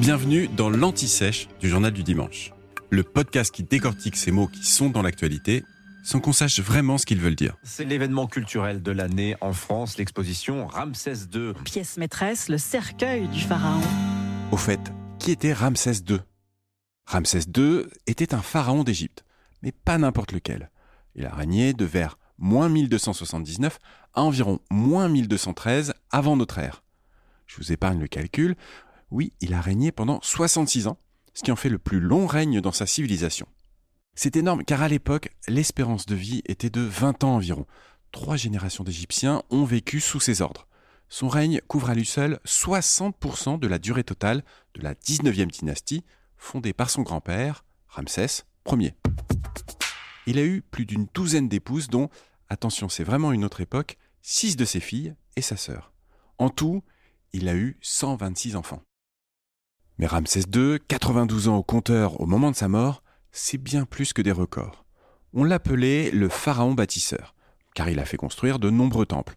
Bienvenue dans l'Anti-Sèche du Journal du Dimanche, le podcast qui décortique ces mots qui sont dans l'actualité sans qu'on sache vraiment ce qu'ils veulent dire. C'est l'événement culturel de l'année en France, l'exposition Ramsès II. Pièce maîtresse, le cercueil du pharaon. Au fait, qui était Ramsès II Ramsès II était un pharaon d'Égypte, mais pas n'importe lequel. Il a régné de vers moins 1279 à environ moins 1213 avant notre ère. Je vous épargne le calcul. Oui, il a régné pendant 66 ans, ce qui en fait le plus long règne dans sa civilisation. C'est énorme car à l'époque, l'espérance de vie était de 20 ans environ. Trois générations d'Égyptiens ont vécu sous ses ordres. Son règne couvre à lui seul 60% de la durée totale de la 19e dynastie, fondée par son grand-père, Ramsès Ier. Il a eu plus d'une douzaine d'épouses dont, attention c'est vraiment une autre époque, six de ses filles et sa sœur. En tout, il a eu 126 enfants. Mais Ramsès II, 92 ans au compteur au moment de sa mort, c'est bien plus que des records. On l'appelait le pharaon bâtisseur, car il a fait construire de nombreux temples.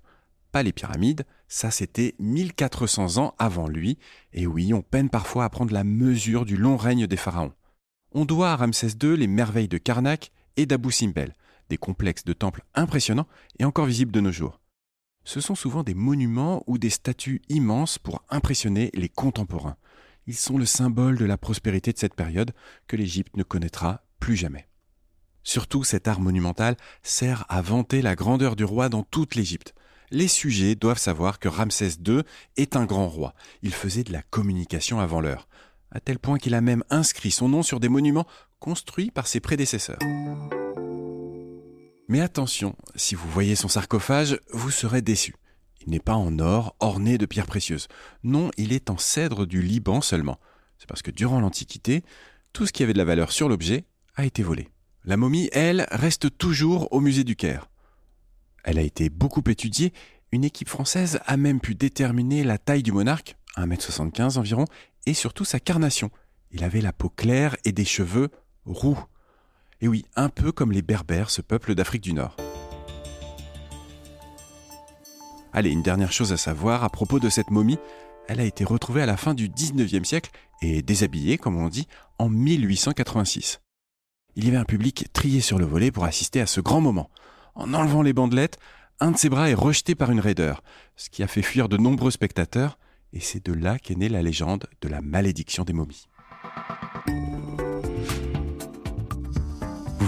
Pas les pyramides, ça c'était 1400 ans avant lui, et oui, on peine parfois à prendre la mesure du long règne des pharaons. On doit à Ramsès II les merveilles de Karnak et d'Abou Simbel, des complexes de temples impressionnants et encore visibles de nos jours. Ce sont souvent des monuments ou des statues immenses pour impressionner les contemporains. Ils sont le symbole de la prospérité de cette période que l'Égypte ne connaîtra plus jamais. Surtout, cet art monumental sert à vanter la grandeur du roi dans toute l'Égypte. Les sujets doivent savoir que Ramsès II est un grand roi. Il faisait de la communication avant l'heure, à tel point qu'il a même inscrit son nom sur des monuments construits par ses prédécesseurs. Mais attention, si vous voyez son sarcophage, vous serez déçu. N'est pas en or orné de pierres précieuses. Non, il est en cèdre du Liban seulement. C'est parce que durant l'Antiquité, tout ce qui avait de la valeur sur l'objet a été volé. La momie, elle, reste toujours au musée du Caire. Elle a été beaucoup étudiée. Une équipe française a même pu déterminer la taille du monarque, 1m75 environ, et surtout sa carnation. Il avait la peau claire et des cheveux roux. Et oui, un peu comme les Berbères, ce peuple d'Afrique du Nord. Allez, une dernière chose à savoir à propos de cette momie, elle a été retrouvée à la fin du 19e siècle et déshabillée, comme on dit, en 1886. Il y avait un public trié sur le volet pour assister à ce grand moment. En enlevant les bandelettes, un de ses bras est rejeté par une raideur, ce qui a fait fuir de nombreux spectateurs, et c'est de là qu'est née la légende de la malédiction des momies.